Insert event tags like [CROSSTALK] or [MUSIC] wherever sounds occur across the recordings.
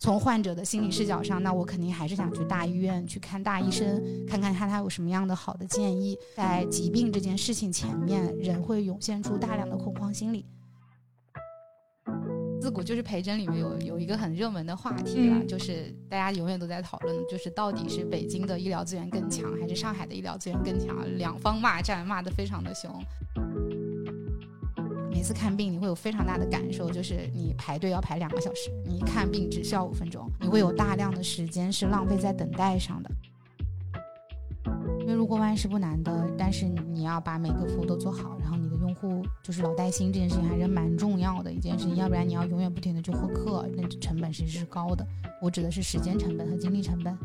从患者的心理视角上，那我肯定还是想去大医院去看大医生，看看他他有什么样的好的建议。在疾病这件事情前面，人会涌现出大量的恐慌心理。自古就是陪诊里面有有一个很热门的话题了，就是大家永远都在讨论，就是到底是北京的医疗资源更强，还是上海的医疗资源更强？两方骂战，骂得非常的凶。看病，你会有非常大的感受，就是你排队要排两个小时，你看病只需要五分钟，你会有大量的时间是浪费在等待上的。因为入过万事不难的，但是你要把每个服务都做好，然后你的用户就是老带新这件事情还是蛮重要的一件事情，要不然你要永远不停的去获客，那成本其实是高的。我指的是时间成本和精力成本。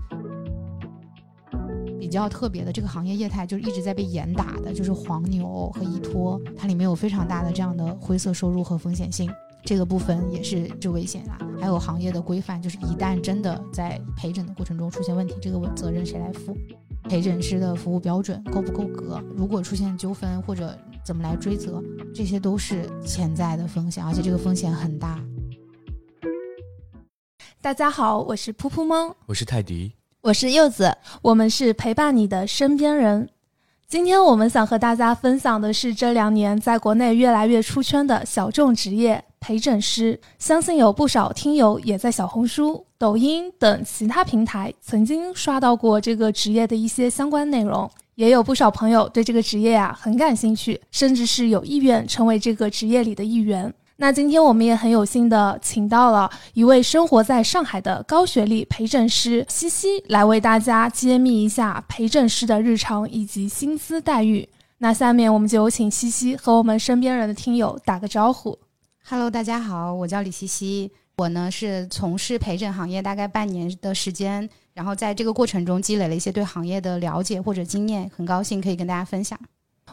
比较特别的这个行业业态就是一直在被严打的，就是黄牛和依托，它里面有非常大的这样的灰色收入和风险性，这个部分也是就危险啊。还有行业的规范，就是一旦真的在陪诊的过程中出现问题，这个责任谁来负？陪诊师的服务标准够不够格？如果出现纠纷或者怎么来追责，这些都是潜在的风险，而且这个风险很大。大家好，我是噗噗猫，我是泰迪。我是柚子，我们是陪伴你的身边人。今天我们想和大家分享的是这两年在国内越来越出圈的小众职业——陪诊师。相信有不少听友也在小红书、抖音等其他平台曾经刷到过这个职业的一些相关内容，也有不少朋友对这个职业啊很感兴趣，甚至是有意愿成为这个职业里的一员。那今天我们也很有幸的请到了一位生活在上海的高学历陪诊师西西，来为大家揭秘一下陪诊师的日常以及薪资待遇。那下面我们就有请西西和我们身边人的听友打个招呼。Hello，大家好，我叫李西西，我呢是从事陪诊行业大概半年的时间，然后在这个过程中积累了一些对行业的了解或者经验，很高兴可以跟大家分享。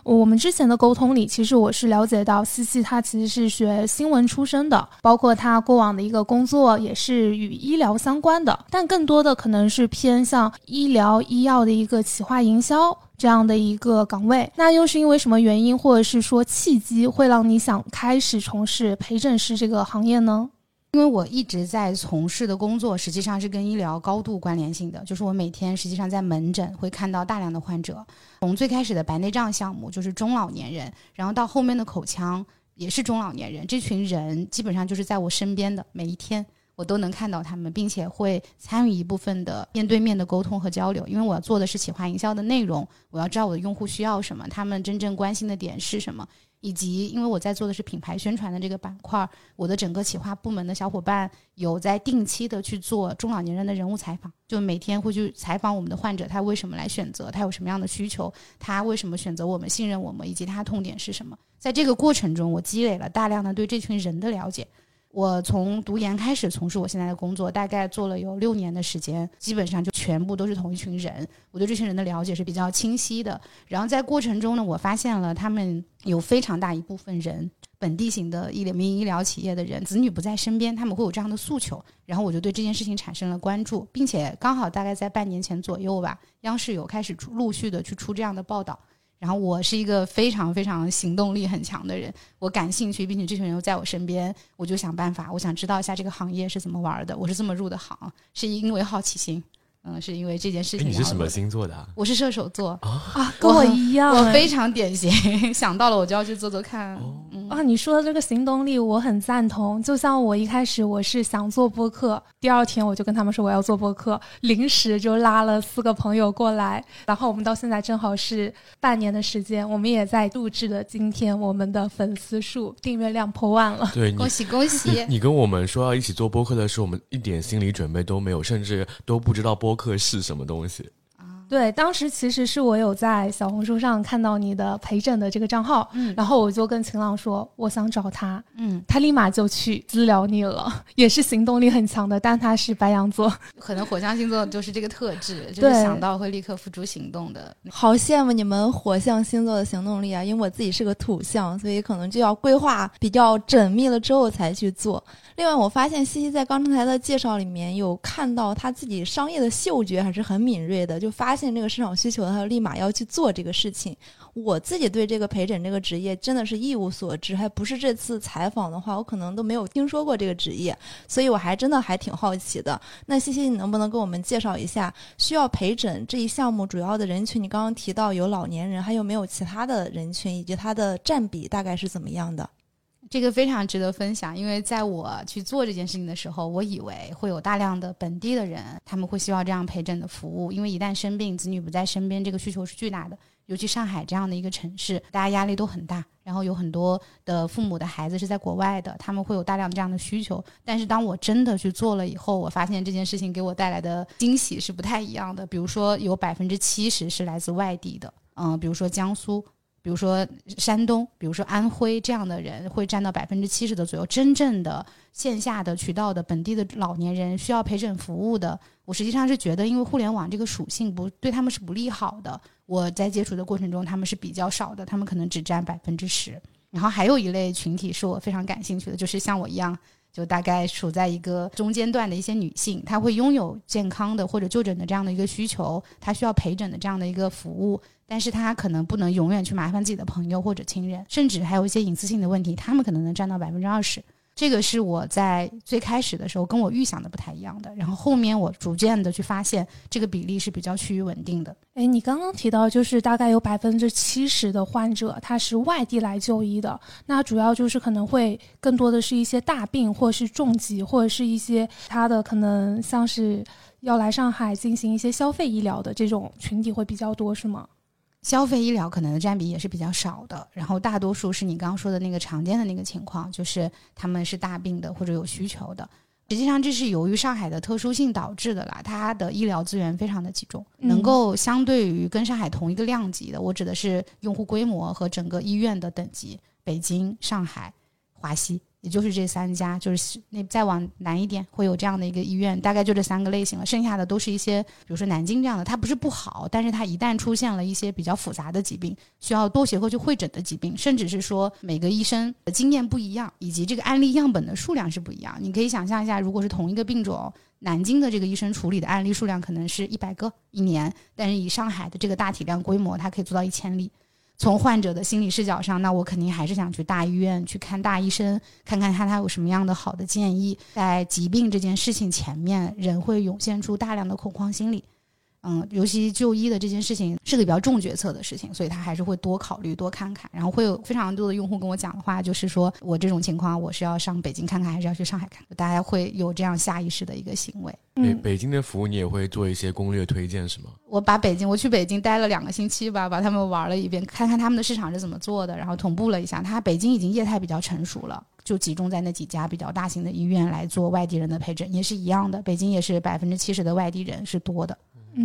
我们之前的沟通里，其实我是了解到西西他其实是学新闻出身的，包括他过往的一个工作也是与医疗相关的，但更多的可能是偏向医疗医药的一个企划营销这样的一个岗位。那又是因为什么原因，或者是说契机，会让你想开始从事陪诊师这个行业呢？因为我一直在从事的工作，实际上是跟医疗高度关联性的。就是我每天实际上在门诊会看到大量的患者，从最开始的白内障项目就是中老年人，然后到后面的口腔也是中老年人，这群人基本上就是在我身边的，每一天我都能看到他们，并且会参与一部分的面对面的沟通和交流。因为我要做的是企划营销的内容，我要知道我的用户需要什么，他们真正关心的点是什么。以及，因为我在做的是品牌宣传的这个板块，我的整个企划部门的小伙伴有在定期的去做中老年人的人物采访，就每天会去采访我们的患者，他为什么来选择，他有什么样的需求，他为什么选择我们，信任我们，以及他痛点是什么。在这个过程中，我积累了大量的对这群人的了解。我从读研开始从事我现在的工作，大概做了有六年的时间，基本上就全部都是同一群人。我对这群人的了解是比较清晰的。然后在过程中呢，我发现了他们有非常大一部分人，本地型的医疗民营医疗企业的人，子女不在身边，他们会有这样的诉求。然后我就对这件事情产生了关注，并且刚好大概在半年前左右吧，央视有开始出陆续的去出这样的报道。然后我是一个非常非常行动力很强的人，我感兴趣，并且这群人又在我身边，我就想办法，我想知道一下这个行业是怎么玩的。我是这么入的行，是因为好奇心。嗯，是因为这件事情。你是什么星座的？我是射手座啊，[LAUGHS] 跟我一样，我非常典型。[LAUGHS] 想到了，我就要去做做看。啊，你说的这个行动力，我很赞同。就像我一开始我是想做播客，第二天我就跟他们说我要做播客，临时就拉了四个朋友过来，然后我们到现在正好是半年的时间，我们也在录制的今天，我们的粉丝数、订阅量破万了。[LAUGHS] 对，恭喜恭喜！你跟我们说要一起做播客的时候，我们一点心理准备都没有，甚至都不知道播。播客是什么东西？对，当时其实是我有在小红书上看到你的陪诊的这个账号，嗯，然后我就跟秦朗说，我想找他，嗯，他立马就去私聊你了，[LAUGHS] 也是行动力很强的，但他是白羊座，可能火象星座就是这个特质，[LAUGHS] 就是想到会立刻付诸行动的。好羡慕你们火象星座的行动力啊！因为我自己是个土象，所以可能就要规划比较缜密了之后才去做。另外，我发现西西在刚才的介绍里面有看到他自己商业的嗅觉还是很敏锐的，就发现这个市场需求，他就立马要去做这个事情。我自己对这个陪诊这个职业真的是一无所知，还不是这次采访的话，我可能都没有听说过这个职业，所以我还真的还挺好奇的。那西西，你能不能给我们介绍一下需要陪诊这一项目主要的人群？你刚刚提到有老年人，还有没有其他的人群，以及它的占比大概是怎么样的？这个非常值得分享，因为在我去做这件事情的时候，我以为会有大量的本地的人，他们会需要这样陪诊的服务，因为一旦生病，子女不在身边，这个需求是巨大的。尤其上海这样的一个城市，大家压力都很大，然后有很多的父母的孩子是在国外的，他们会有大量这样的需求。但是当我真的去做了以后，我发现这件事情给我带来的惊喜是不太一样的。比如说，有百分之七十是来自外地的，嗯，比如说江苏。比如说山东，比如说安徽这样的人会占到百分之七十的左右。真正的线下的渠道的本地的老年人需要陪诊服务的，我实际上是觉得，因为互联网这个属性不对他们是不利好的。我在接触的过程中，他们是比较少的，他们可能只占百分之十。然后还有一类群体是我非常感兴趣的，就是像我一样，就大概处在一个中间段的一些女性，她会拥有健康的或者就诊的这样的一个需求，她需要陪诊的这样的一个服务。但是她可能不能永远去麻烦自己的朋友或者亲人，甚至还有一些隐私性的问题，他们可能能占到百分之二十。这个是我在最开始的时候跟我预想的不太一样的。然后后面我逐渐的去发现，这个比例是比较趋于稳定的。哎，你刚刚提到就是大概有百分之七十的患者他是外地来就医的，那主要就是可能会更多的是一些大病，或者是重疾，或者是一些他的可能像是要来上海进行一些消费医疗的这种群体会比较多，是吗？消费医疗可能的占比也是比较少的，然后大多数是你刚刚说的那个常见的那个情况，就是他们是大病的或者有需求的。实际上这是由于上海的特殊性导致的啦，它的医疗资源非常的集中，能够相对于跟上海同一个量级的，我指的是用户规模和整个医院的等级，北京、上海、华西。也就是这三家，就是那再往南一点会有这样的一个医院，大概就这三个类型了。剩下的都是一些，比如说南京这样的，它不是不好，但是它一旦出现了一些比较复杂的疾病，需要多学科去会诊的疾病，甚至是说每个医生的经验不一样，以及这个案例样本的数量是不一样。你可以想象一下，如果是同一个病种，南京的这个医生处理的案例数量可能是一百个一年，但是以上海的这个大体量规模，它可以做到一千例。从患者的心理视角上，那我肯定还是想去大医院去看大医生，看看他他有什么样的好的建议。在疾病这件事情前面，人会涌现出大量的恐慌心理。嗯，尤其就医的这件事情是个比较重决策的事情，所以他还是会多考虑、多看看。然后会有非常多的用户跟我讲的话，就是说我这种情况，我是要上北京看看，还是要去上海看？大家会有这样下意识的一个行为。北北京的服务你也会做一些攻略推荐是吗？我把北京，我去北京待了两个星期吧，把他们玩了一遍，看看他们的市场是怎么做的，然后同步了一下。他北京已经业态比较成熟了，就集中在那几家比较大型的医院来做外地人的陪诊，也是一样的。北京也是百分之七十的外地人是多的。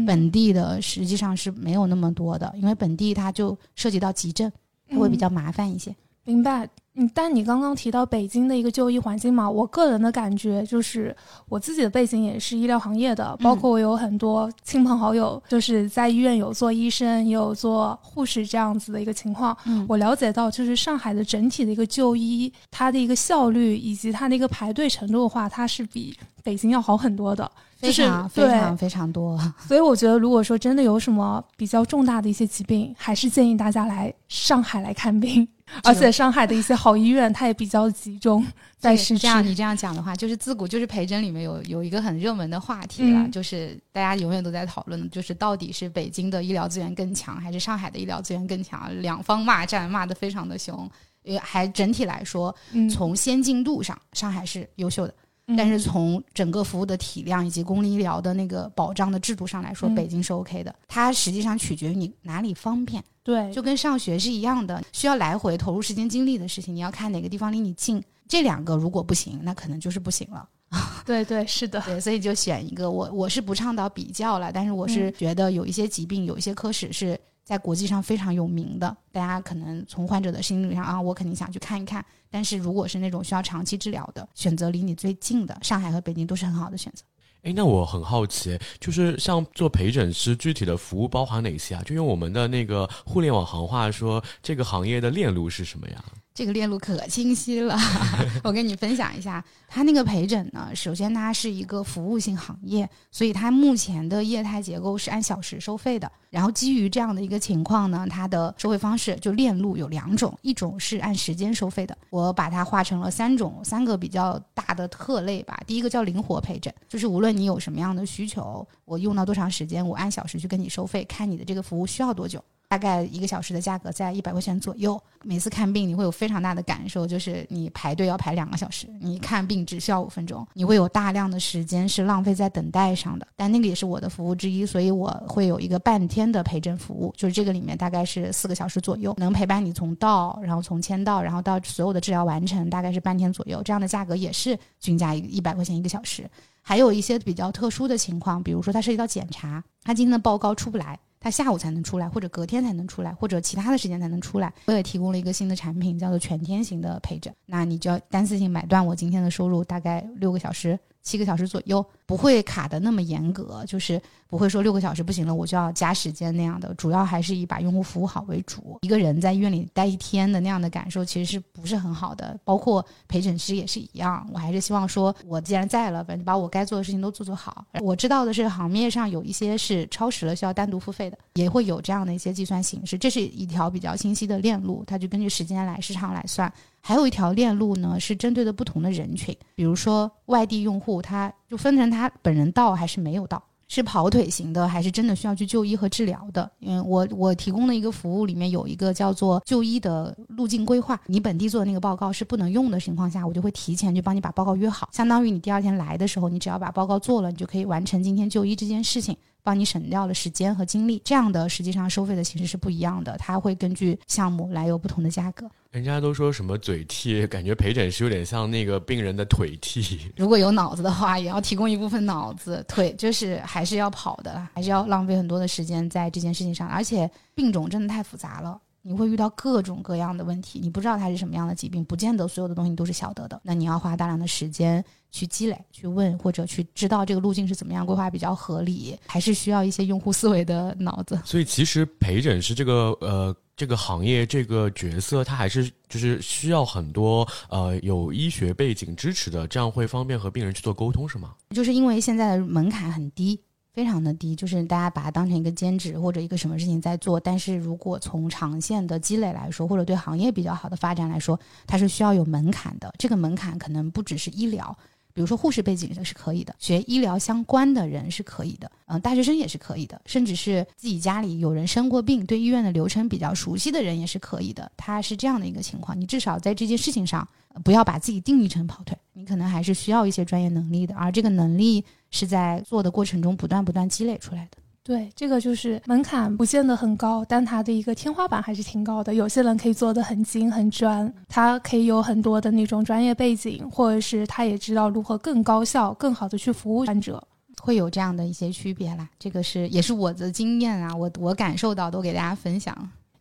本地的实际上是没有那么多的，因为本地它就涉及到急症，它会比较麻烦一些。明白。嗯，但你刚刚提到北京的一个就医环境嘛，我个人的感觉就是，我自己的背景也是医疗行业的，包括我有很多亲朋好友，就是在医院有做医生，也有做护士这样子的一个情况。嗯，我了解到，就是上海的整体的一个就医，它的一个效率以及它的一个排队程度的话，它是比北京要好很多的。非常非常非常多，[LAUGHS] 所以我觉得，如果说真的有什么比较重大的一些疾病，还是建议大家来上海来看病。而且上海的一些好医院，它也比较集中 [LAUGHS] 在市这样你这样讲的话，就是自古就是陪诊里面有有一个很热门的话题了，就是大家永远都在讨论，就是到底是北京的医疗资源更强，还是上海的医疗资源更强？两方骂战，骂得非常的凶。也还整体来说，从先进度上，上海是优秀的。但是从整个服务的体量以及公立医疗的那个保障的制度上来说，北京是 OK 的。它实际上取决于你哪里方便，对，就跟上学是一样的，需要来回投入时间精力的事情，你要看哪个地方离你近。这两个如果不行，那可能就是不行了。[LAUGHS] 对对，是的，对，所以就选一个。我我是不倡导比较了，但是我是觉得有一些疾病，有一些科室是。在国际上非常有名的，大家可能从患者的心理上啊，我肯定想去看一看。但是如果是那种需要长期治疗的，选择离你最近的，上海和北京都是很好的选择。哎，那我很好奇，就是像做陪诊师，具体的服务包含哪些啊？就用我们的那个互联网行话说，这个行业的链路是什么呀？这个链路可清晰了，[LAUGHS] 我跟你分享一下，它那个陪诊呢，首先它是一个服务性行业，所以它目前的业态结构是按小时收费的。然后基于这样的一个情况呢，它的收费方式就链路有两种，一种是按时间收费的，我把它划成了三种，三个比较大的特类吧。第一个叫灵活陪诊，就是无论你有什么样的需求，我用到多长时间，我按小时去跟你收费，看你的这个服务需要多久。大概一个小时的价格在一百块钱左右。每次看病你会有非常大的感受，就是你排队要排两个小时，你看病只需要五分钟，你会有大量的时间是浪费在等待上的。但那个也是我的服务之一，所以我会有一个半天的陪诊服务，就是这个里面大概是四个小时左右，能陪伴你从到，然后从签到，然后到所有的治疗完成，大概是半天左右。这样的价格也是均价一一百块钱一个小时。还有一些比较特殊的情况，比如说它涉及到检查，他今天的报告出不来。他下午才能出来，或者隔天才能出来，或者其他的时间才能出来。我也提供了一个新的产品，叫做全天型的陪诊。那你就要单次性买断我今天的收入，大概六个小时。七个小时左右，不会卡的那么严格，就是不会说六个小时不行了，我就要加时间那样的。主要还是以把用户服务好为主。一个人在医院里待一天的那样的感受，其实是不是很好的？包括陪诊师也是一样。我还是希望说，我既然在了，反正把我该做的事情都做做好。我知道的是，行业上有一些是超时了需要单独付费的，也会有这样的一些计算形式。这是一条比较清晰的链路，它就根据时间来、时长来算。还有一条链路呢，是针对的不同的人群，比如说外地用户，他就分成他本人到还是没有到，是跑腿型的，还是真的需要去就医和治疗的。因为我我提供的一个服务里面有一个叫做就医的路径规划，你本地做的那个报告是不能用的情况下，我就会提前去帮你把报告约好，相当于你第二天来的时候，你只要把报告做了，你就可以完成今天就医这件事情。帮你省掉了时间和精力，这样的实际上收费的形式是不一样的，它会根据项目来有不同的价格。人家都说什么嘴替，感觉陪诊是有点像那个病人的腿替。如果有脑子的话，也要提供一部分脑子，腿就是还是要跑的，还是要浪费很多的时间在这件事情上，而且病种真的太复杂了。你会遇到各种各样的问题，你不知道它是什么样的疾病，不见得所有的东西你都是晓得的。那你要花大量的时间去积累、去问或者去知道这个路径是怎么样规划比较合理，还是需要一些用户思维的脑子。所以，其实陪诊师这个呃这个行业这个角色，它还是就是需要很多呃有医学背景支持的，这样会方便和病人去做沟通，是吗？就是因为现在的门槛很低。非常的低，就是大家把它当成一个兼职或者一个什么事情在做。但是如果从长线的积累来说，或者对行业比较好的发展来说，它是需要有门槛的。这个门槛可能不只是医疗，比如说护士背景的是可以的，学医疗相关的人是可以的，嗯，大学生也是可以的，甚至是自己家里有人生过病，对医院的流程比较熟悉的人也是可以的。它是这样的一个情况，你至少在这件事情上不要把自己定义成跑腿，你可能还是需要一些专业能力的，而这个能力。是在做的过程中不断不断积累出来的。对，这个就是门槛不见得很高，但它的一个天花板还是挺高的。有些人可以做的很精很专，他可以有很多的那种专业背景，或者是他也知道如何更高效、更好的去服务患者，会有这样的一些区别啦。这个是也是我的经验啊，我我感受到都给大家分享。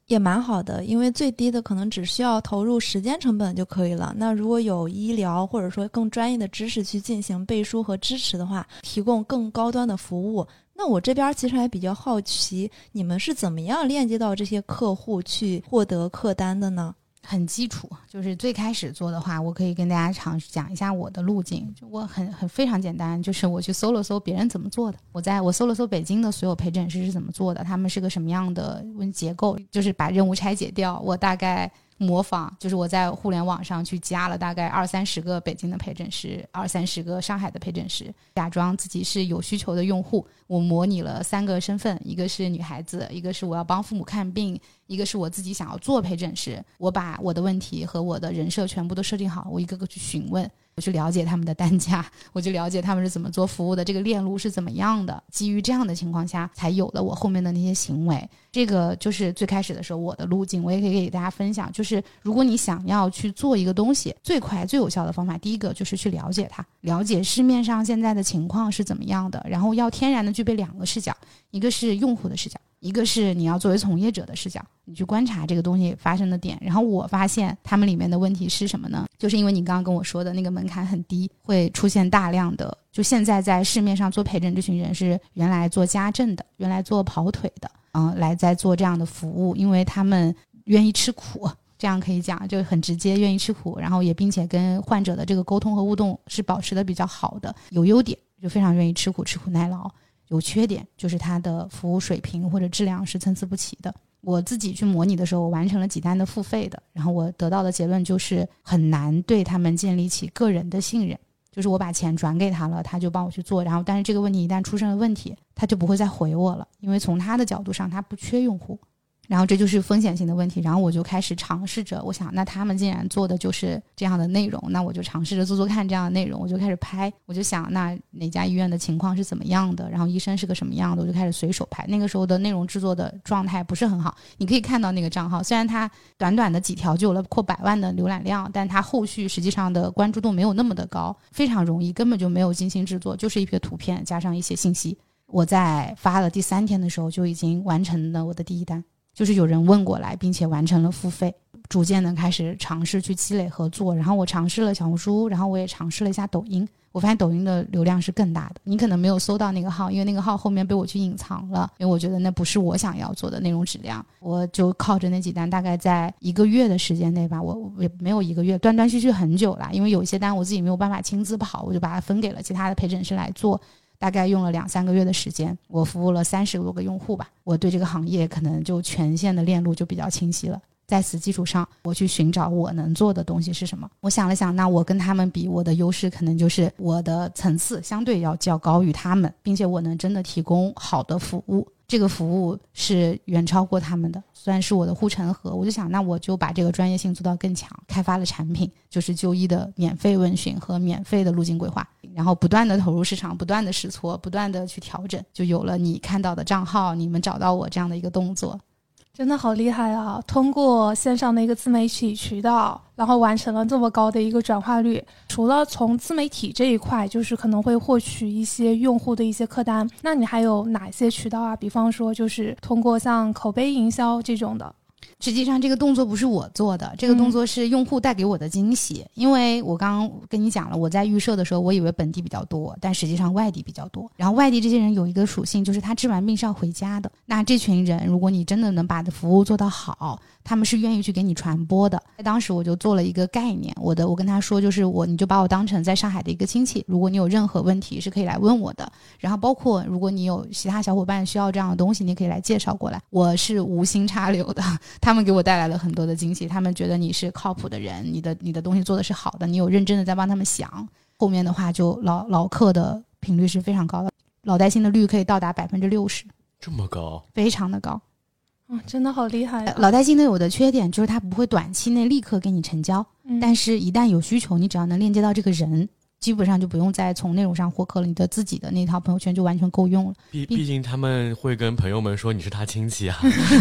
也蛮好的，因为最低的可能只需要投入时间成本就可以了。那如果有医疗或者说更专业的知识去进行背书和支持的话，提供更高端的服务，那我这边其实还比较好奇，你们是怎么样链接到这些客户去获得客单的呢？很基础，就是最开始做的话，我可以跟大家尝试讲一下我的路径。就我很很非常简单，就是我去搜了搜别人怎么做的，我在我搜了搜北京的所有陪诊师是怎么做的，他们是个什么样的问结构，就是把任务拆解掉，我大概。模仿就是我在互联网上去加了大概二三十个北京的陪诊师，二三十个上海的陪诊师，假装自己是有需求的用户。我模拟了三个身份，一个是女孩子，一个是我要帮父母看病，一个是我自己想要做陪诊师。我把我的问题和我的人设全部都设定好，我一个个去询问。我去了解他们的单价，[LAUGHS] 我去了解他们是怎么做服务的，这个链路是怎么样的。基于这样的情况下，才有了我后面的那些行为。这个就是最开始的时候我的路径，我也可以给大家分享。就是如果你想要去做一个东西，最快最有效的方法，第一个就是去了解它，了解市面上现在的情况是怎么样的，然后要天然的具备两个视角，一个是用户的视角。一个是你要作为从业者的视角，你去观察这个东西发生的点。然后我发现他们里面的问题是什么呢？就是因为你刚刚跟我说的那个门槛很低，会出现大量的。就现在在市面上做陪诊这群人是原来做家政的，原来做跑腿的，嗯，来在做这样的服务，因为他们愿意吃苦。这样可以讲，就很直接，愿意吃苦，然后也并且跟患者的这个沟通和互动是保持的比较好的。有优点就非常愿意吃苦，吃苦耐劳；有缺点就是它的服务水平或者质量是参差不齐的。我自己去模拟的时候，我完成了几单的付费的，然后我得到的结论就是很难对他们建立起个人的信任。就是我把钱转给他了，他就帮我去做，然后但是这个问题一旦出现了问题，他就不会再回我了，因为从他的角度上，他不缺用户。然后这就是风险性的问题，然后我就开始尝试着，我想，那他们既然做的就是这样的内容，那我就尝试着做做看这样的内容，我就开始拍，我就想，那哪家医院的情况是怎么样的，然后医生是个什么样的，我就开始随手拍。那个时候的内容制作的状态不是很好，你可以看到那个账号，虽然它短短的几条就有了破百万的浏览量，但它后续实际上的关注度没有那么的高，非常容易，根本就没有精心制作，就是一篇图片加上一些信息。我在发了第三天的时候就已经完成了我的第一单。就是有人问过来，并且完成了付费，逐渐的开始尝试去积累合作。然后我尝试了小红书，然后我也尝试了一下抖音。我发现抖音的流量是更大的。你可能没有搜到那个号，因为那个号后面被我去隐藏了，因为我觉得那不是我想要做的内容质量。我就靠着那几单，大概在一个月的时间内吧，我也没有一个月，断断续续很久了。因为有一些单我自己没有办法亲自跑，我就把它分给了其他的陪诊师来做。大概用了两三个月的时间，我服务了三十多个用户吧。我对这个行业可能就全线的链路就比较清晰了。在此基础上，我去寻找我能做的东西是什么。我想了想，那我跟他们比，我的优势可能就是我的层次相对要较高于他们，并且我能真的提供好的服务。这个服务是远超过他们的，算是我的护城河。我就想，那我就把这个专业性做到更强，开发了产品，就是就医的免费问询和免费的路径规划，然后不断的投入市场，不断的试错，不断的去调整，就有了你看到的账号，你们找到我这样的一个动作。真的好厉害啊！通过线上的一个自媒体渠道，然后完成了这么高的一个转化率。除了从自媒体这一块，就是可能会获取一些用户的一些客单，那你还有哪些渠道啊？比方说，就是通过像口碑营销这种的。实际上，这个动作不是我做的，这个动作是用户带给我的惊喜。因为我刚刚跟你讲了，我在预设的时候，我以为本地比较多，但实际上外地比较多。然后外地这些人有一个属性，就是他治完病是要回家的。那这群人，如果你真的能把的服务做到好，他们是愿意去给你传播的。当时我就做了一个概念，我的我跟他说，就是我你就把我当成在上海的一个亲戚，如果你有任何问题是可以来问我的。然后包括如果你有其他小伙伴需要这样的东西，你可以来介绍过来，我是无心插柳的。[LAUGHS] 他们给我带来了很多的惊喜，他们觉得你是靠谱的人，你的你的东西做的是好的，你有认真的在帮他们想。后面的话就老老客的频率是非常高的，老带新的率可以到达百分之六十，这么高，非常的高。嗯，真的好厉害。老带新的有的缺点就是他不会短期内立刻给你成交，但是一旦有需求，你只要能链接到这个人。基本上就不用再从内容上获客了，你的自己的那套朋友圈就完全够用了。毕毕竟他们会跟朋友们说你是他亲戚啊，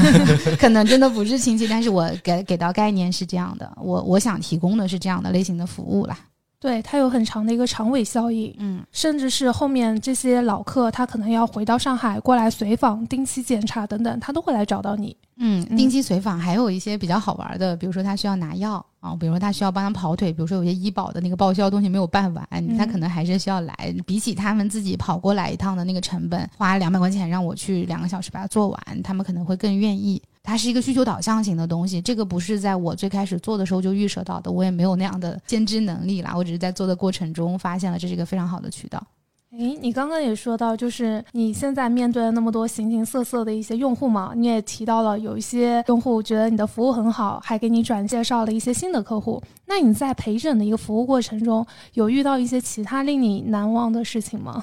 [LAUGHS] 可能真的不是亲戚，但是我给给到概念是这样的，我我想提供的是这样的类型的服务啦。对，它有很长的一个长尾效应，嗯，甚至是后面这些老客他可能要回到上海过来随访、定期检查等等，他都会来找到你。嗯，定期随访还有一些比较好玩的，比如说他需要拿药啊，比如说他需要帮他跑腿，比如说有些医保的那个报销东西没有办完，他可能还是需要来。比起他们自己跑过来一趟的那个成本，花两百块钱让我去两个小时把它做完，他们可能会更愿意。它是一个需求导向型的东西，这个不是在我最开始做的时候就预设到的，我也没有那样的先知能力啦，我只是在做的过程中发现了这是一个非常好的渠道。诶，你刚刚也说到，就是你现在面对了那么多形形色色的一些用户嘛，你也提到了有一些用户觉得你的服务很好，还给你转介绍了一些新的客户。那你在陪诊的一个服务过程中，有遇到一些其他令你难忘的事情吗？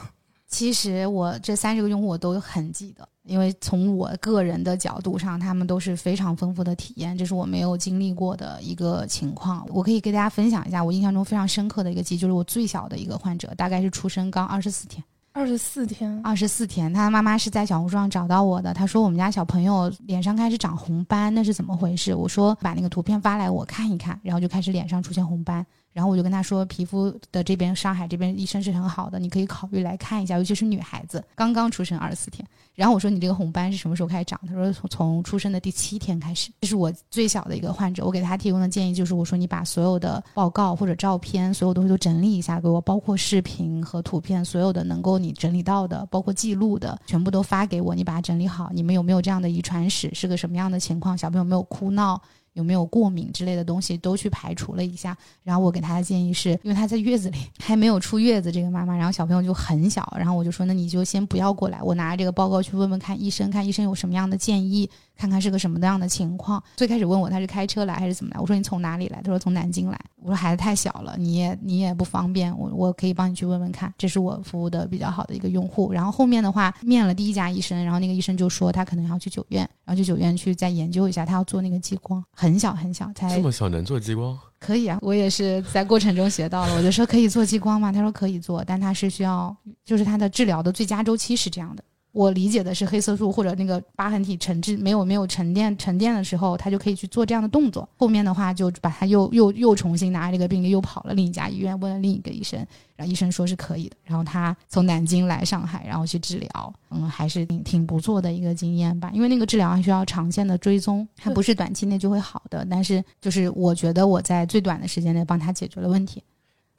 其实我这三十个用户我都很记得，因为从我个人的角度上，他们都是非常丰富的体验，这是我没有经历过的一个情况。我可以给大家分享一下我印象中非常深刻的一个记忆，就是我最小的一个患者，大概是出生刚二十四天。二十四天，二十四天，他妈妈是在小红书上找到我的。他说我们家小朋友脸上开始长红斑，那是怎么回事？我说把那个图片发来我看一看，然后就开始脸上出现红斑。然后我就跟他说，皮肤的这边上海这边医生是很好的，你可以考虑来看一下，尤其是女孩子刚刚出生二十四天。然后我说你这个红斑是什么时候开始长？他说从从出生的第七天开始。这是我最小的一个患者，我给他提供的建议就是，我说你把所有的报告或者照片，所有东西都整理一下给我，包括视频和图片，所有的能够你整理到的，包括记录的，全部都发给我，你把它整理好。你们有没有这样的遗传史？是个什么样的情况？小朋友没有哭闹？有没有过敏之类的东西都去排除了一下。然后我给他的建议是，因为他在月子里还没有出月子，这个妈妈，然后小朋友就很小，然后我就说，那你就先不要过来，我拿着这个报告去问问看医生，看医生有什么样的建议。看看是个什么样的情况。最开始问我他是开车来还是怎么来，我说你从哪里来？他说从南京来。我说孩子太小了，你也你也不方便，我我可以帮你去问问看。这是我服务的比较好的一个用户。然后后面的话面了第一家医生，然后那个医生就说他可能要去九院，然后去九院去再研究一下，他要做那个激光，很小很小，才这么小能做激光？可以啊，我也是在过程中学到了。我就说可以做激光吗？他说可以做，但他是需要，就是他的治疗的最佳周期是这样的。我理解的是黑色素或者那个疤痕体沉滞没有没有沉淀沉淀的时候，他就可以去做这样的动作。后面的话就把他又又又重新拿这个病例又跑了另一家医院问了另一个医生，然后医生说是可以的。然后他从南京来上海，然后去治疗，嗯，还是挺挺不错的一个经验吧。因为那个治疗还需要长线的追踪，它不是短期内就会好的。但是就是我觉得我在最短的时间内帮他解决了问题。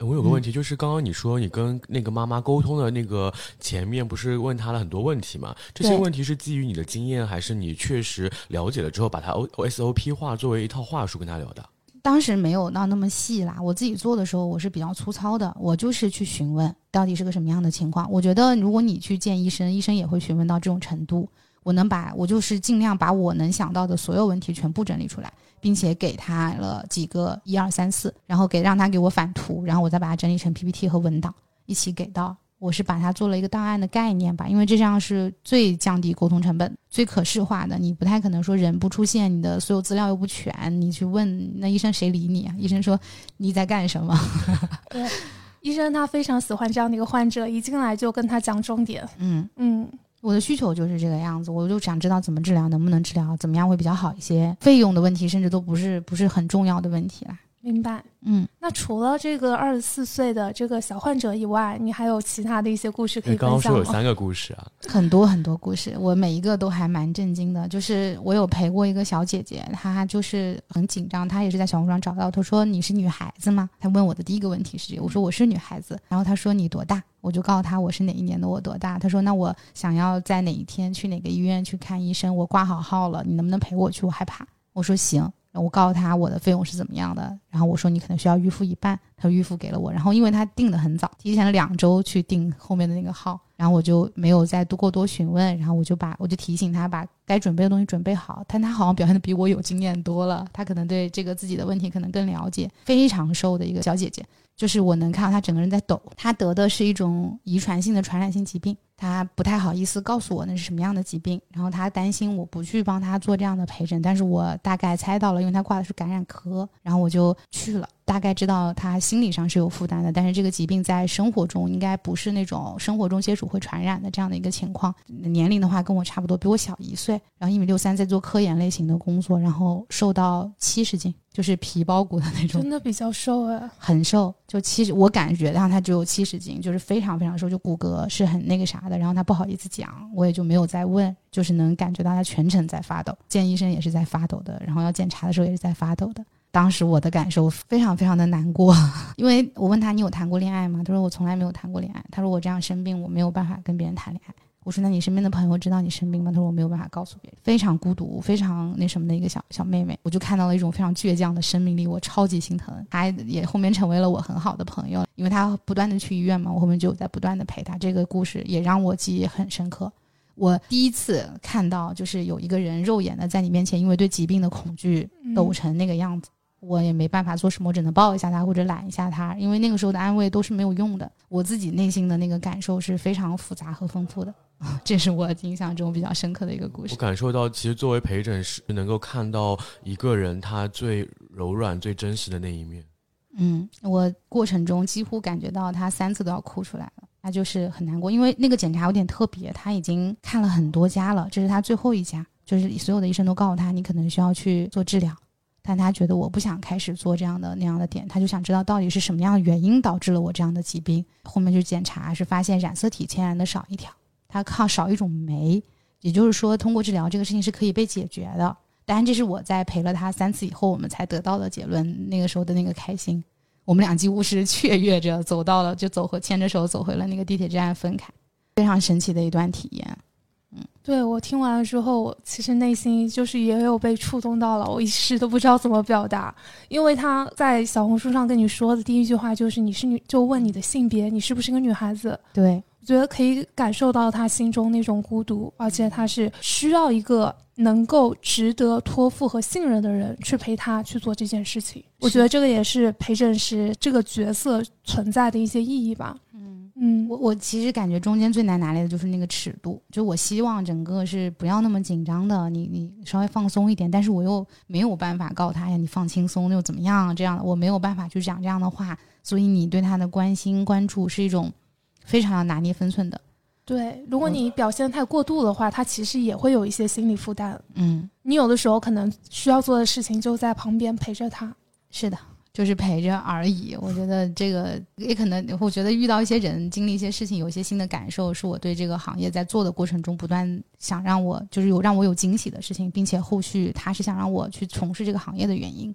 我有个问题，就是刚刚你说你跟那个妈妈沟通的那个前面不是问她了很多问题吗？这些问题是基于你的经验，还是你确实了解了之后把它 O S O P 化作为一套话术跟她聊的？当时没有到那么细啦，我自己做的时候我是比较粗糙的，我就是去询问到底是个什么样的情况。我觉得如果你去见医生，医生也会询问到这种程度。我能把我就是尽量把我能想到的所有问题全部整理出来。并且给他了几个一二三四，然后给让他给我反图，然后我再把它整理成 PPT 和文档一起给到。我是把它做了一个档案的概念吧，因为这样是最降低沟通成本、最可视化的。你不太可能说人不出现，你的所有资料又不全，你去问那医生谁理你啊？医生说你在干什么？[LAUGHS] 对，医生他非常喜欢这样的一个患者，一进来就跟他讲重点。嗯嗯。我的需求就是这个样子，我就想知道怎么治疗，能不能治疗，怎么样会比较好一些。费用的问题甚至都不是不是很重要的问题啦。明白。嗯，那除了这个二十四岁的这个小患者以外，你还有其他的一些故事可以分享吗？刚刚说有三个故事啊，[LAUGHS] 很多很多故事，我每一个都还蛮震惊的。就是我有陪过一个小姐姐，她就是很紧张，她也是在小红书上找到，她说你是女孩子吗？她问我的第一个问题是这个，我说我是女孩子，然后她说你多大？我就告诉她我是哪一年的，我多大？她说那我想要在哪一天去哪个医院去看医生，我挂好号了，你能不能陪我去？我害怕。我说行。我告诉他我的费用是怎么样的，然后我说你可能需要预付一半，他预付给了我，然后因为他订的很早，提前了两周去订后面的那个号，然后我就没有再多过多询问，然后我就把我就提醒他把该准备的东西准备好，但他好像表现的比我有经验多了，他可能对这个自己的问题可能更了解，非常瘦的一个小姐姐，就是我能看到他整个人在抖，他得的是一种遗传性的传染性疾病。他不太好意思告诉我那是什么样的疾病，然后他担心我不去帮他做这样的陪诊，但是我大概猜到了，因为他挂的是感染科，然后我就去了。大概知道他心理上是有负担的，但是这个疾病在生活中应该不是那种生活中接触会传染的这样的一个情况。年龄的话跟我差不多，比我小一岁，然后一米六三，在做科研类型的工作，然后瘦到七十斤，就是皮包骨的那种，真的比较瘦啊，很瘦，就七十，我感觉到他只有七十斤，就是非常非常瘦，就骨骼是很那个啥的。然后他不好意思讲，我也就没有再问，就是能感觉到他全程在发抖，见医生也是在发抖的，然后要检查的时候也是在发抖的。当时我的感受非常非常的难过，[LAUGHS] 因为我问他你有谈过恋爱吗？他说我从来没有谈过恋爱。他说我这样生病，我没有办法跟别人谈恋爱。我说那你身边的朋友知道你生病吗？他说我没有办法告诉别人。非常孤独，非常那什么的一个小小妹妹，我就看到了一种非常倔强的生命力，我超级心疼。她也后面成为了我很好的朋友，因为她不断的去医院嘛，我后面就在不断的陪她。这个故事也让我记忆很深刻。我第一次看到就是有一个人肉眼的在你面前，因为对疾病的恐惧抖成那个样子。我也没办法做什么，我只能抱一下他或者揽一下他，因为那个时候的安慰都是没有用的。我自己内心的那个感受是非常复杂和丰富的，这是我印象中比较深刻的一个故事。我感受到，其实作为陪诊师，能够看到一个人他最柔软、最真实的那一面。嗯，我过程中几乎感觉到他三次都要哭出来了，他就是很难过，因为那个检查有点特别，他已经看了很多家了，这是他最后一家，就是所有的医生都告诉他，你可能需要去做治疗。但他觉得我不想开始做这样的那样的点，他就想知道到底是什么样的原因导致了我这样的疾病。后面去检查是发现染色体天然的少一条，他靠少一种酶，也就是说通过治疗这个事情是可以被解决的。当然这是我在陪了他三次以后我们才得到的结论。那个时候的那个开心，我们俩几乎是雀跃着走到了，就走回牵着手走回了那个地铁站分开，非常神奇的一段体验。对我听完了之后，我其实内心就是也有被触动到了，我一时都不知道怎么表达，因为他在小红书上跟你说的第一句话就是你是女，就问你的性别，你是不是个女孩子？对，我觉得可以感受到他心中那种孤独，而且他是需要一个能够值得托付和信任的人去陪他去做这件事情。我觉得这个也是陪诊师这个角色存在的一些意义吧。嗯，嗯，我我其实感觉中间最难拿捏的就是那个尺度，就我希望整个是不要那么紧张的，你你稍微放松一点，但是我又没有办法告诉他呀，你放轻松又怎么样？这样的我没有办法去讲这样的话，所以你对他的关心关注是一种非常要拿捏分寸的。对，如果你表现太过度的话，他其实也会有一些心理负担。嗯，你有的时候可能需要做的事情就在旁边陪着他。是的，就是陪着而已。我觉得这个也可能，我觉得遇到一些人，经历一些事情，有一些新的感受，是我对这个行业在做的过程中不断想让我就是有让我有惊喜的事情，并且后续他是想让我去从事这个行业的原因。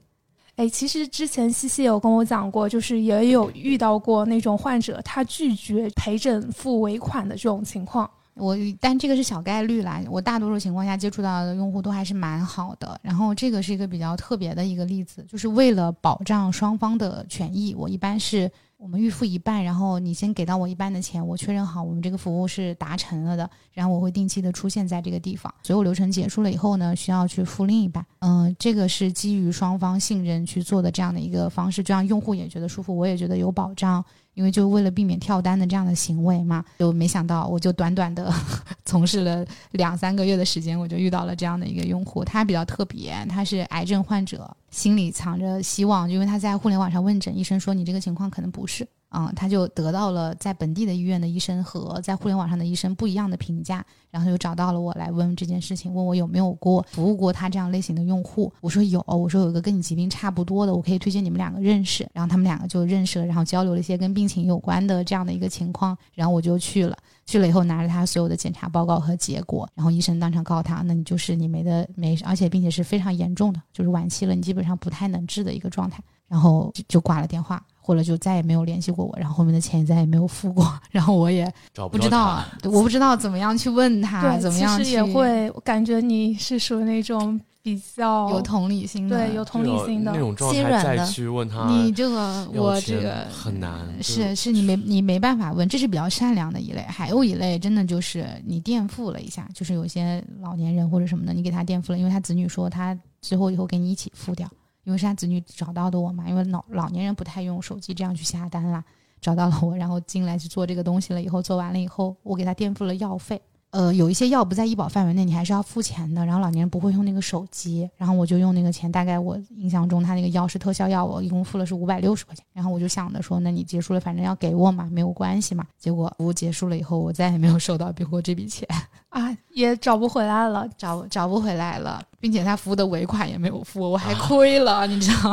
哎，其实之前西西有跟我讲过，就是也有遇到过那种患者，他拒绝陪诊付尾款的这种情况。我但这个是小概率啦，我大多数情况下接触到的用户都还是蛮好的。然后这个是一个比较特别的一个例子，就是为了保障双方的权益，我一般是我们预付一半，然后你先给到我一半的钱，我确认好我们这个服务是达成了的，然后我会定期的出现在这个地方。所有流程结束了以后呢，需要去付另一半。嗯，这个是基于双方信任去做的这样的一个方式，这样用户也觉得舒服，我也觉得有保障。因为就为了避免跳单的这样的行为嘛，就没想到我就短短的 [LAUGHS] 从事了两三个月的时间，我就遇到了这样的一个用户。他比较特别，他是癌症患者，心里藏着希望，因为他在互联网上问诊，医生说你这个情况可能不是，嗯，他就得到了在本地的医院的医生和在互联网上的医生不一样的评价，然后就找到了我来问这件事情，问我有没有过服务过他这样类型的用户。我说有，我说有一个跟你疾病差不多的，我可以推荐你们两个认识。然后他们两个就认识了，然后交流了一些跟病情有关的这样的一个情况，然后我就去了。去了以后，拿着他所有的检查报告和结果，然后医生当场告诉他，那你就是你没的没，而且并且是非常严重的，就是晚期了，你基本上不太能治的一个状态。然后就挂了电话，或者就再也没有联系过我，然后后面的钱也再也没有付过，[LAUGHS] 然后我也不知道啊，我不知道怎么样去问他，对，怎么样去其实也会我感觉你是属于那种比较有同理心的，对有同理心的那。种状态再心软的去问他，你这个我这个很难，是是你没你没办法问，这是比较善良的一类。还有一类真的就是你垫付了一下，就是有些老年人或者什么的，你给他垫付了，因为他子女说他之后以后给你一起付掉，因为是他子女找到的我嘛，因为老老年人不太用手机这样去下单啦，找到了我，然后进来去做这个东西了以后，做完了以后，我给他垫付了药费。呃，有一些药不在医保范围内，你还是要付钱的。然后老年人不会用那个手机，然后我就用那个钱，大概我印象中他那个药是特效药，我一共付了是五百六十块钱。然后我就想着说，那你结束了，反正要给我嘛，没有关系嘛。结果服务结束了以后，我再也没有收到过这笔钱，啊，也找不回来了。找找不回来了，并且他服务的尾款也没有付，我还亏了，你知道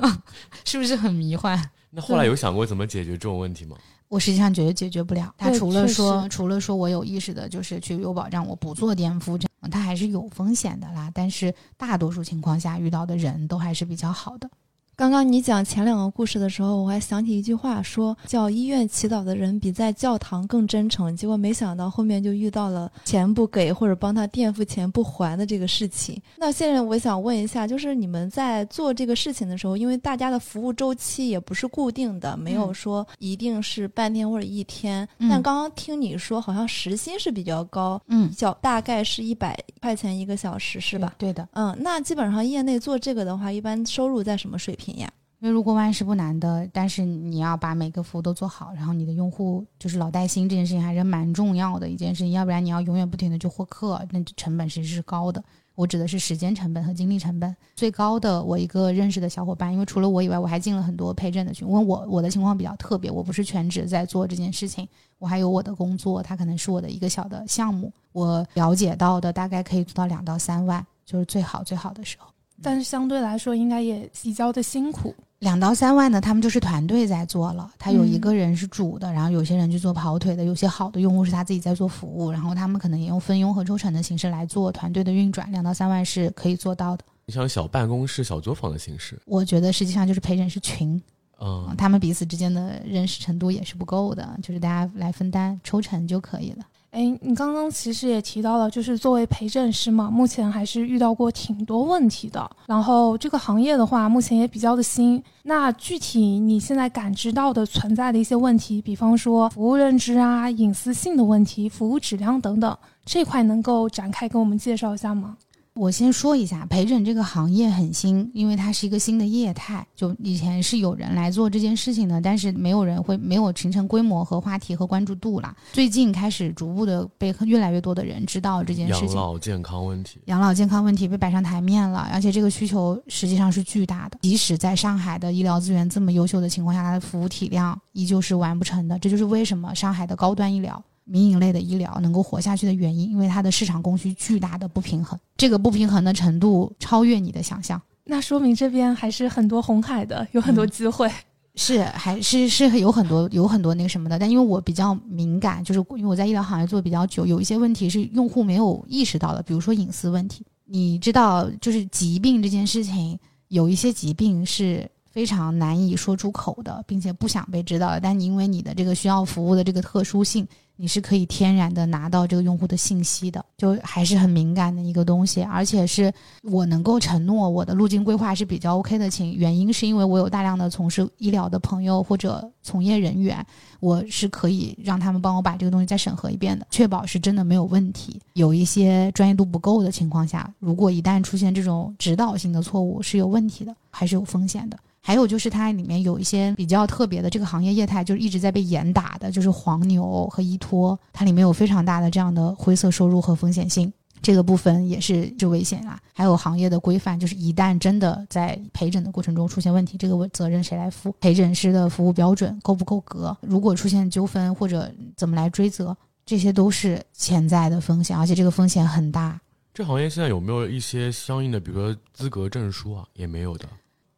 吗？[LAUGHS] 是不是很迷幻？那后来有想过怎么解决这种问题吗？我实际上觉得解决不了。他除了说，除了说我有意识的，就是去有保障，我不做颠覆，这样他还是有风险的啦。但是大多数情况下遇到的人都还是比较好的。刚刚你讲前两个故事的时候，我还想起一句话说，叫医院祈祷的人比在教堂更真诚。结果没想到后面就遇到了钱不给或者帮他垫付钱不还的这个事情。那现在我想问一下，就是你们在做这个事情的时候，因为大家的服务周期也不是固定的，没有说一定是半天或者一天。嗯但刚刚听你说，好像时薪是比较高，嗯，小大概是一百块钱一个小时，是吧？对的，嗯，那基本上业内做这个的话，一般收入在什么水平呀？因为如果万是不难的，但是你要把每个服务都做好，然后你的用户就是老带新这件事情还是蛮重要的一件事情，要不然你要永远不停的去获客，那成本其实是高的。我指的是时间成本和精力成本。最高的，我一个认识的小伙伴，因为除了我以外，我还进了很多陪诊的群。因为我我的情况比较特别，我不是全职在做这件事情，我还有我的工作，它可能是我的一个小的项目。我了解到的大概可以做到两到三万，就是最好最好的时候。但是相对来说，应该也比较的辛苦。两到三万呢，他们就是团队在做了，他有一嗯个人是主的，然后有些人去做跑腿的，有些好的用户是他自己在做服务，然后他们可能也用分佣和抽成的形式来做团队的运转，两到三万是可以做到的。你像小办公室、小作坊的形式，我觉得实际上就是陪诊是群，嗯嗯，他们彼此之间的认识程度也是不够的，就是大家来分担抽成就可以了。哎，你刚刚其实也提到了，就是作为陪诊师嘛，目前还是遇到过挺多问题的。然后这个行业的话，目前也比较的新。那具体你现在感知到的存在的一些问题，比方说服务认知啊、隐私性的问题、服务质量等等，这块能够展开跟我们介绍一下吗？我先说一下，陪诊这个行业很新，因为它是一个新的业态。就以前是有人来做这件事情的，但是没有人会没有形成规模和话题和关注度啦。最近开始逐步的被越来越多的人知道这件事情。养老健康问题，养老健康问题被摆上台面了，而且这个需求实际上是巨大的。即使在上海的医疗资源这么优秀的情况下，它的服务体量依旧是完不成的。这就是为什么上海的高端医疗。民营类的医疗能够活下去的原因，因为它的市场供需巨大的不平衡，这个不平衡的程度超越你的想象。那说明这边还是很多红海的，有很多机会。[LAUGHS] 是，还是是有很多有很多那个什么的。但因为我比较敏感，就是因为我在医疗行业做比较久，有一些问题是用户没有意识到的，比如说隐私问题。你知道，就是疾病这件事情，有一些疾病是非常难以说出口的，并且不想被知道的。但你因为你的这个需要服务的这个特殊性。你是可以天然的拿到这个用户的信息的，就还是很敏感的一个东西，而且是我能够承诺我的路径规划是比较 OK 的。情原因是因为我有大量的从事医疗的朋友或者从业人员，我是可以让他们帮我把这个东西再审核一遍的，确保是真的没有问题。有一些专业度不够的情况下，如果一旦出现这种指导性的错误，是有问题的，还是有风险的。还有就是它里面有一些比较特别的这个行业业态，就是一直在被严打的，就是黄牛和依托，它里面有非常大的这样的灰色收入和风险性，这个部分也是就危险啦。还有行业的规范，就是一旦真的在陪诊的过程中出现问题，这个问责任谁来负？陪诊师的服务标准够不够格？如果出现纠纷或者怎么来追责，这些都是潜在的风险，而且这个风险很大。这行业现在有没有一些相应的，比如说资格证书啊？也没有的。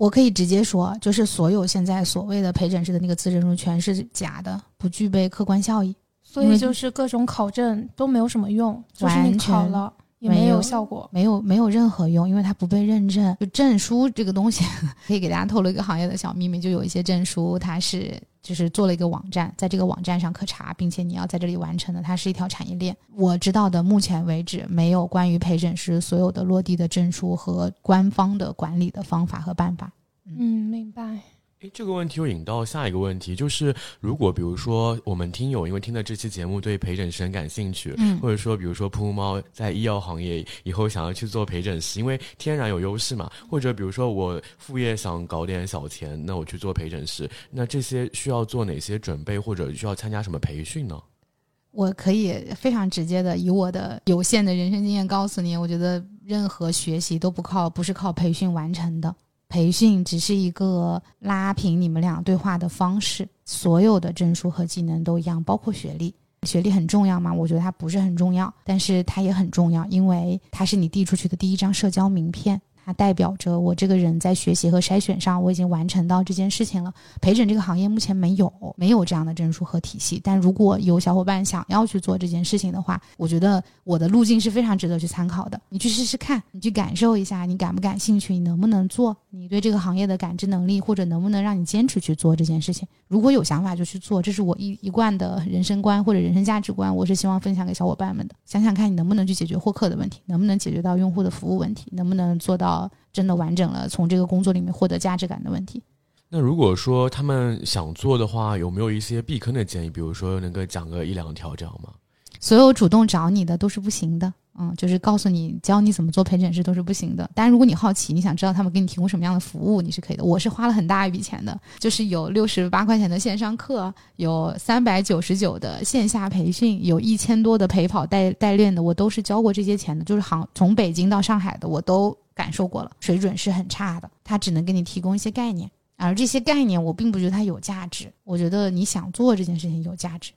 我可以直接说，就是所有现在所谓的陪诊师的那个资质证书全是假的，不具备客观效益，所以就是各种考证都没有什么用，就是你考了也没有效果，没有没有任何用，因为它不被认证。就证书这个东西，[LAUGHS] 可以给大家透露一个行业的小秘密，就有一些证书它是就是做了一个网站，在这个网站上可查，并且你要在这里完成的，它是一条产业链。我知道的，目前为止没有关于陪诊师所有的落地的证书和官方的管理的方法和办法。嗯，明白。诶，这个问题又引到下一个问题，就是如果比如说我们听友因为听了这期节目对陪诊师很感兴趣，嗯，或者说比如说噗噗猫在医药行业以后想要去做陪诊师，因为天然有优势嘛，或者比如说我副业想搞点小钱，那我去做陪诊师，那这些需要做哪些准备，或者需要参加什么培训呢？我可以非常直接的以我的有限的人生经验告诉你，我觉得任何学习都不靠不是靠培训完成的。培训只是一个拉平你们俩对话的方式，所有的证书和技能都一样，包括学历。学历很重要吗？我觉得它不是很重要，但是它也很重要，因为它是你递出去的第一张社交名片。代表着我这个人在学习和筛选上，我已经完成到这件事情了。陪诊这个行业目前没有没有这样的证书和体系，但如果有小伙伴想要去做这件事情的话，我觉得我的路径是非常值得去参考的。你去试试看，你去感受一下，你感不感兴趣，你能不能做，你对这个行业的感知能力，或者能不能让你坚持去做这件事情。如果有想法就去做，这是我一一贯的人生观或者人生价值观，我是希望分享给小伙伴们的。想想看你能不能去解决获客的问题，能不能解决到用户的服务问题，能不能做到。真的完整了，从这个工作里面获得价值感的问题。那如果说他们想做的话，有没有一些避坑的建议？比如说，能够讲个一两条这样吗？所有主动找你的都是不行的，嗯，就是告诉你教你怎么做陪诊师都是不行的。但，如果你好奇，你想知道他们给你提供什么样的服务，你是可以的。我是花了很大一笔钱的，就是有六十八块钱的线上课，有三百九十九的线下培训，有一千多的陪跑代代练的，我都是交过这些钱的。就是行从北京到上海的，我都。感受过了，水准是很差的。他只能给你提供一些概念，而这些概念我并不觉得它有价值。我觉得你想做这件事情有价值，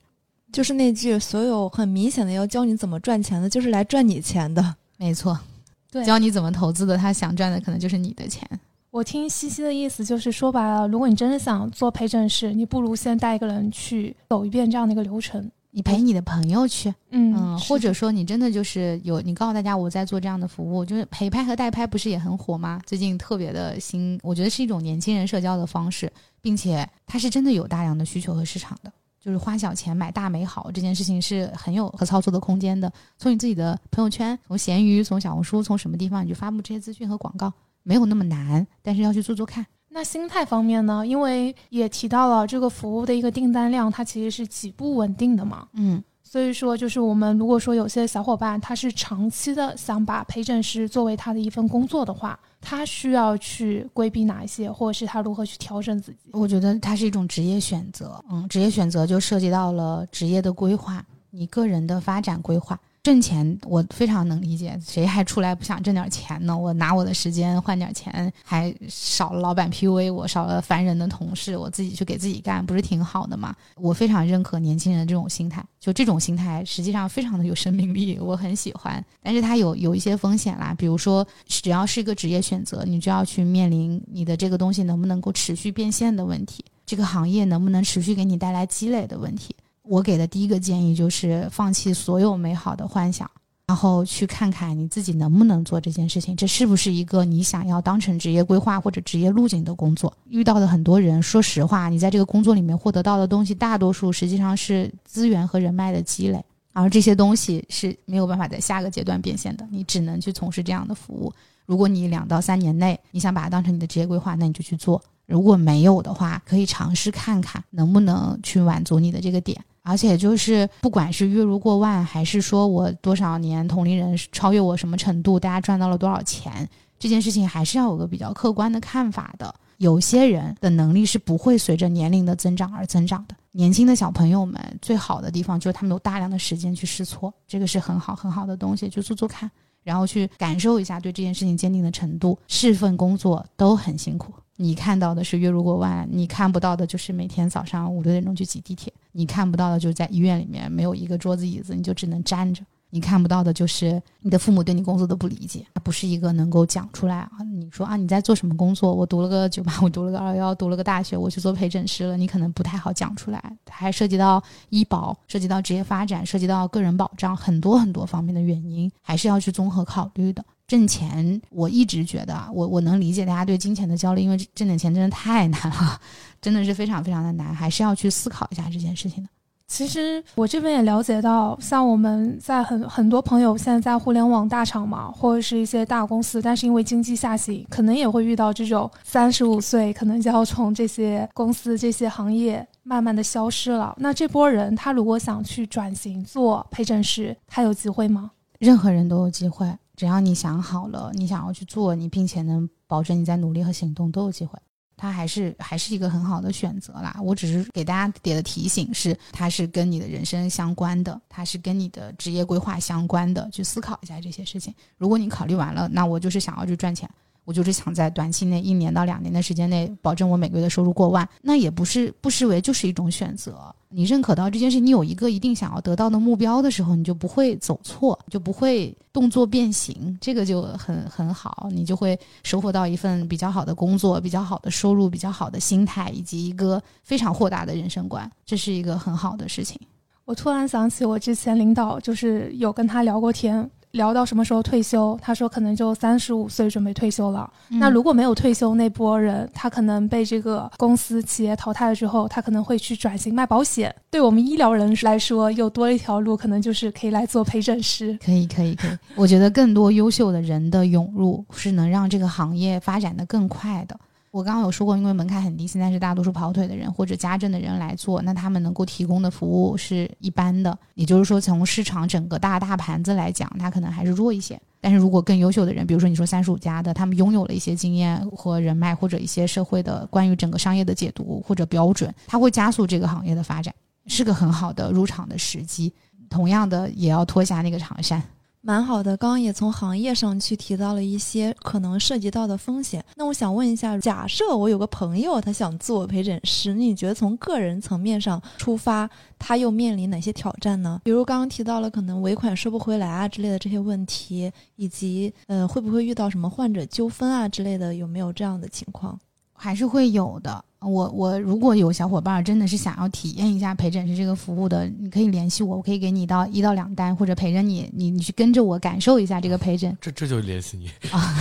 就是那句所有很明显的要教你怎么赚钱的，就是来赚你钱的。[LAUGHS] 没错，[LAUGHS] 对，教你怎么投资的，他想赚的可能就是你的钱。我听西西的意思就是说白了，如果你真的想做陪诊师，你不如先带一个人去走一遍这样的一个流程。你陪你的朋友去，嗯嗯，或者说你真的就是有你告诉大家我在做这样的服务，就是陪拍和代拍不是也很火吗？最近特别的新，我觉得是一种年轻人社交的方式，并且它是真的有大量的需求和市场的。就是花小钱买大美好这件事情是很有可操作的空间的。从你自己的朋友圈，从闲鱼，从小红书，从什么地方你就发布这些资讯和广告，没有那么难，但是要去做做看。那心态方面呢？因为也提到了这个服务的一个订单量，它其实是极不稳定的嘛。嗯。所以说，就是我们如果说有些小伙伴他是长期的想把陪诊师作为他的一份工作的话，他需要去规避哪一些，或者是他如何去调整自己？我觉得它是一种职业选择，嗯，职业选择就涉及到了职业的规划，你个人的发展规划。挣钱我非常能理解，谁还出来不想挣点钱呢？我拿我的时间换点钱，还少了老板 PUA 我，少了烦人的同事，我自己去给自己干，不是挺好的吗？我非常认可年轻人这种心态，就这种心态实际上非常的有生命力，我很喜欢。但是它有有一些风险啦，比如说只要是一个职业选择，你就要去面临你的这个东西能不能够持续变现的问题，这个行业能不能持续给你带来积累的问题。我给的第一个建议就是放弃所有美好的幻想，然后去看看你自己能不能做这件事情，这是不是一个你想要当成职业规划或者职业路径的工作？遇到的很多人，说实话，你在这个工作里面获得到的东西，大多数实际上是资源和人脉的积累，而这些东西是没有办法在下个阶段变现的，你只能去从事这样的服务。如果你两到三年内你想把它当成你的职业规划，那你就去做；如果没有的话，可以尝试看看能不能去满足你的这个点。而且就是，不管是月入过万，还是说我多少年同龄人超越我什么程度，大家赚到了多少钱，这件事情还是要有个比较客观的看法的。有些人的能力是不会随着年龄的增长而增长的。年轻的小朋友们最好的地方就是他们有大量的时间去试错，这个是很好很好的东西，就做做看，然后去感受一下对这件事情坚定的程度。是份工作都很辛苦。你看到的是月入过万，你看不到的就是每天早上五六点钟去挤地铁，你看不到的就是在医院里面没有一个桌子椅子，你就只能站着。你看不到的就是你的父母对你工作的不理解，它不是一个能够讲出来啊。你说啊，你在做什么工作？我读了个九八，我读了个二幺幺，读了个大学，我去做陪诊师了。你可能不太好讲出来，还涉及到医保，涉及到职业发展，涉及到个人保障，很多很多方面的原因，还是要去综合考虑的。挣钱，我一直觉得，我我能理解大家对金钱的焦虑，因为挣点钱真的太难了，[LAUGHS] 真的是非常非常的难，还是要去思考一下这件事情的。其实我这边也了解到，像我们在很很多朋友现在在互联网大厂嘛，或者是一些大公司，但是因为经济下行，可能也会遇到这种三十五岁可能就要从这些公司、这些行业慢慢的消失了。那这波人他如果想去转型做陪诊师，他有机会吗？任何人都有机会。只要你想好了，你想要去做，你并且能保证你在努力和行动都有机会，它还是还是一个很好的选择啦。我只是给大家点的提醒是，它是跟你的人生相关的，它是跟你的职业规划相关的，去思考一下这些事情。如果你考虑完了，那我就是想要去赚钱。我就是想在短期内一年到两年的时间内，保证我每个月的收入过万，那也不是不失为就是一种选择。你认可到这件事，你有一个一定想要得到的目标的时候，你就不会走错，就不会动作变形，这个就很很好，你就会收获到一份比较好的工作、比较好的收入、比较好的心态，以及一个非常豁达的人生观，这是一个很好的事情。我突然想起，我之前领导就是有跟他聊过天。聊到什么时候退休，他说可能就三十五岁准备退休了。那如果没有退休那波人，他可能被这个公司企业淘汰了之后，他可能会去转型卖保险。对我们医疗人来说，又多了一条路，可能就是可以来做陪诊师。可以，可以，可以。我觉得更多优秀的人的涌入，是能让这个行业发展的更快的。我刚刚有说过，因为门槛很低，现在是大多数跑腿的人或者家政的人来做，那他们能够提供的服务是一般的。也就是说，从市场整个大大盘子来讲，它可能还是弱一些。但是如果更优秀的人，比如说你说三十五家的，他们拥有了一些经验和人脉，或者一些社会的关于整个商业的解读或者标准，它会加速这个行业的发展，是个很好的入场的时机。同样的，也要脱下那个长衫。蛮好的，刚刚也从行业上去提到了一些可能涉及到的风险。那我想问一下，假设我有个朋友，他想做陪诊师，你觉得从个人层面上出发，他又面临哪些挑战呢？比如刚刚提到了可能尾款收不回来啊之类的这些问题，以及呃会不会遇到什么患者纠纷啊之类的，有没有这样的情况？还是会有的。我我如果有小伙伴真的是想要体验一下陪诊师这个服务的，你可以联系我，我可以给你到一到两单，或者陪着你，你你去跟着我感受一下这个陪诊。这这就联系你啊？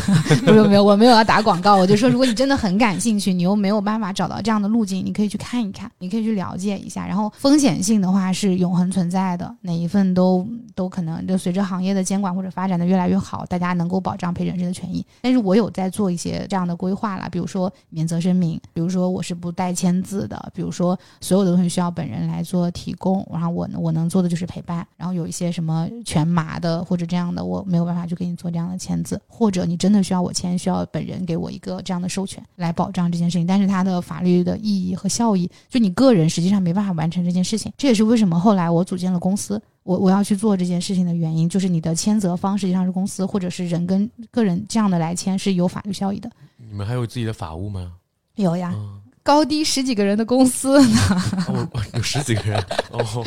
没有没有，我没有要打广告，我就说，如果你真的很感兴趣，你又没有办法找到这样的路径，你可以去看一看，你可以去了解一下。然后风险性的话是永恒存在的，哪一份都都可能就随着行业的监管或者发展的越来越好，大家能够保障陪诊师的权益。但是我有在做一些这样的规划了，比如说免责声明，比如说我是不带签字的，比如说所有的东西需要本人来做提供，然后我我能做的就是陪伴，然后有一些什么全麻的或者这样的，我没有办法去给你做这样的签字，或者你真的需要我签，需要本人给我一个这样的授权来保障这件事情，但是它的法律的意义和效益，就你个人实际上没办法完成这件事情，这也是为什么后来我组建了公司，我我要去做这件事情的原因，就是你的签责方实际上是公司或者是人跟个人这样的来签是有法律效益的。你们还有自己的法务吗？有呀。高低十几个人的公司呢？哦，有十几个人 [LAUGHS] 哦，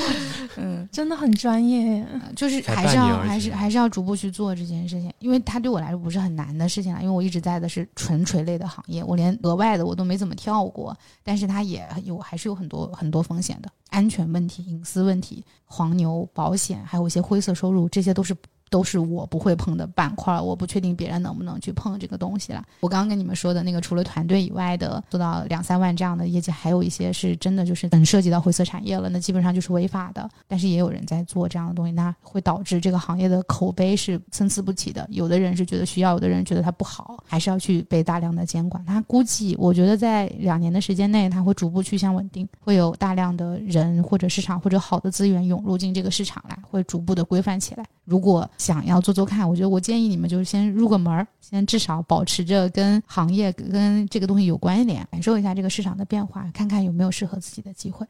嗯，真的很专业，就是还是要还是还是要逐步去做这件事情，因为它对我来说不是很难的事情了，因为我一直在的是纯垂类的行业，我连额外的我都没怎么跳过，但是它也有还是有很多很多风险的，安全问题、隐私问题、黄牛、保险，还有一些灰色收入，这些都是。都是我不会碰的板块，我不确定别人能不能去碰这个东西了。我刚刚跟你们说的那个，除了团队以外的做到两三万这样的业绩，还有一些是真的就是等涉及到灰色产业了，那基本上就是违法的。但是也有人在做这样的东西，那会导致这个行业的口碑是参差不齐的。有的人是觉得需要，有的人觉得它不好，还是要去被大量的监管。它估计我觉得在两年的时间内，它会逐步趋向稳定，会有大量的人或者市场或者好的资源涌入进这个市场来，会逐步的规范起来。如果想要做做看，我觉得我建议你们就是先入个门儿，先至少保持着跟行业跟这个东西有关联，感受一下这个市场的变化，看看有没有适合自己的机会。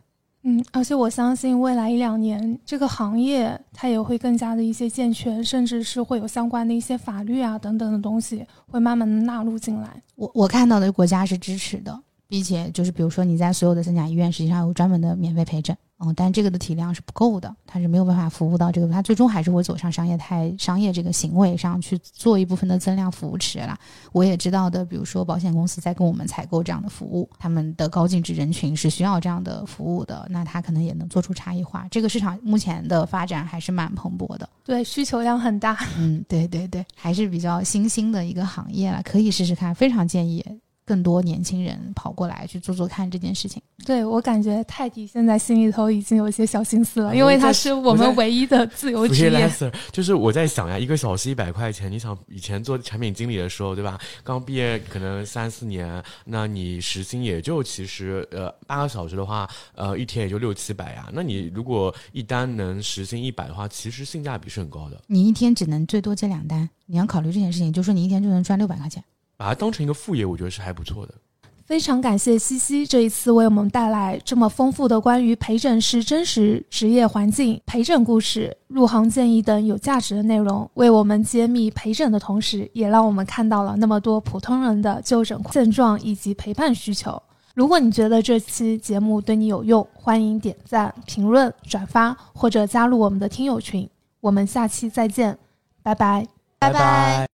嗯，而且我相信未来一两年这个行业它也会更加的一些健全，甚至是会有相关的一些法律啊等等的东西会慢慢的纳入进来。我我看到的国家是支持的，并且就是比如说你在所有的三甲医院实际上有专门的免费陪诊。嗯，但这个的体量是不够的，它是没有办法服务到这个，它最终还是会走上商业态、商业这个行为上去做一部分的增量扶持了。我也知道的，比如说保险公司在跟我们采购这样的服务，他们的高净值人群是需要这样的服务的，那它可能也能做出差异化。这个市场目前的发展还是蛮蓬勃的，对，需求量很大。嗯，对对对，还是比较新兴的一个行业了，可以试试看，非常建议。更多年轻人跑过来去做做看这件事情，对我感觉泰迪现在心里头已经有一些小心思了，因为他是我们唯一的自由职业。[LAUGHS] 就是我在想呀，一个小时一百块钱，你想以前做产品经理的时候，对吧？刚毕业可能三四年，那你时薪也就其实呃八个小时的话，呃一天也就六七百呀。那你如果一单能时薪一百的话，其实性价比是很高的。你一天只能最多接两单，你要考虑这件事情，就说你一天就能赚六百块钱。把它当成一个副业，我觉得是还不错的。非常感谢西西这一次为我们带来这么丰富的关于陪诊师真实职业环境、陪诊故事、入行建议等有价值的内容，为我们揭秘陪诊的同时，也让我们看到了那么多普通人的就诊现状以及陪伴需求。如果你觉得这期节目对你有用，欢迎点赞、评论、转发或者加入我们的听友群。我们下期再见，拜拜，拜拜。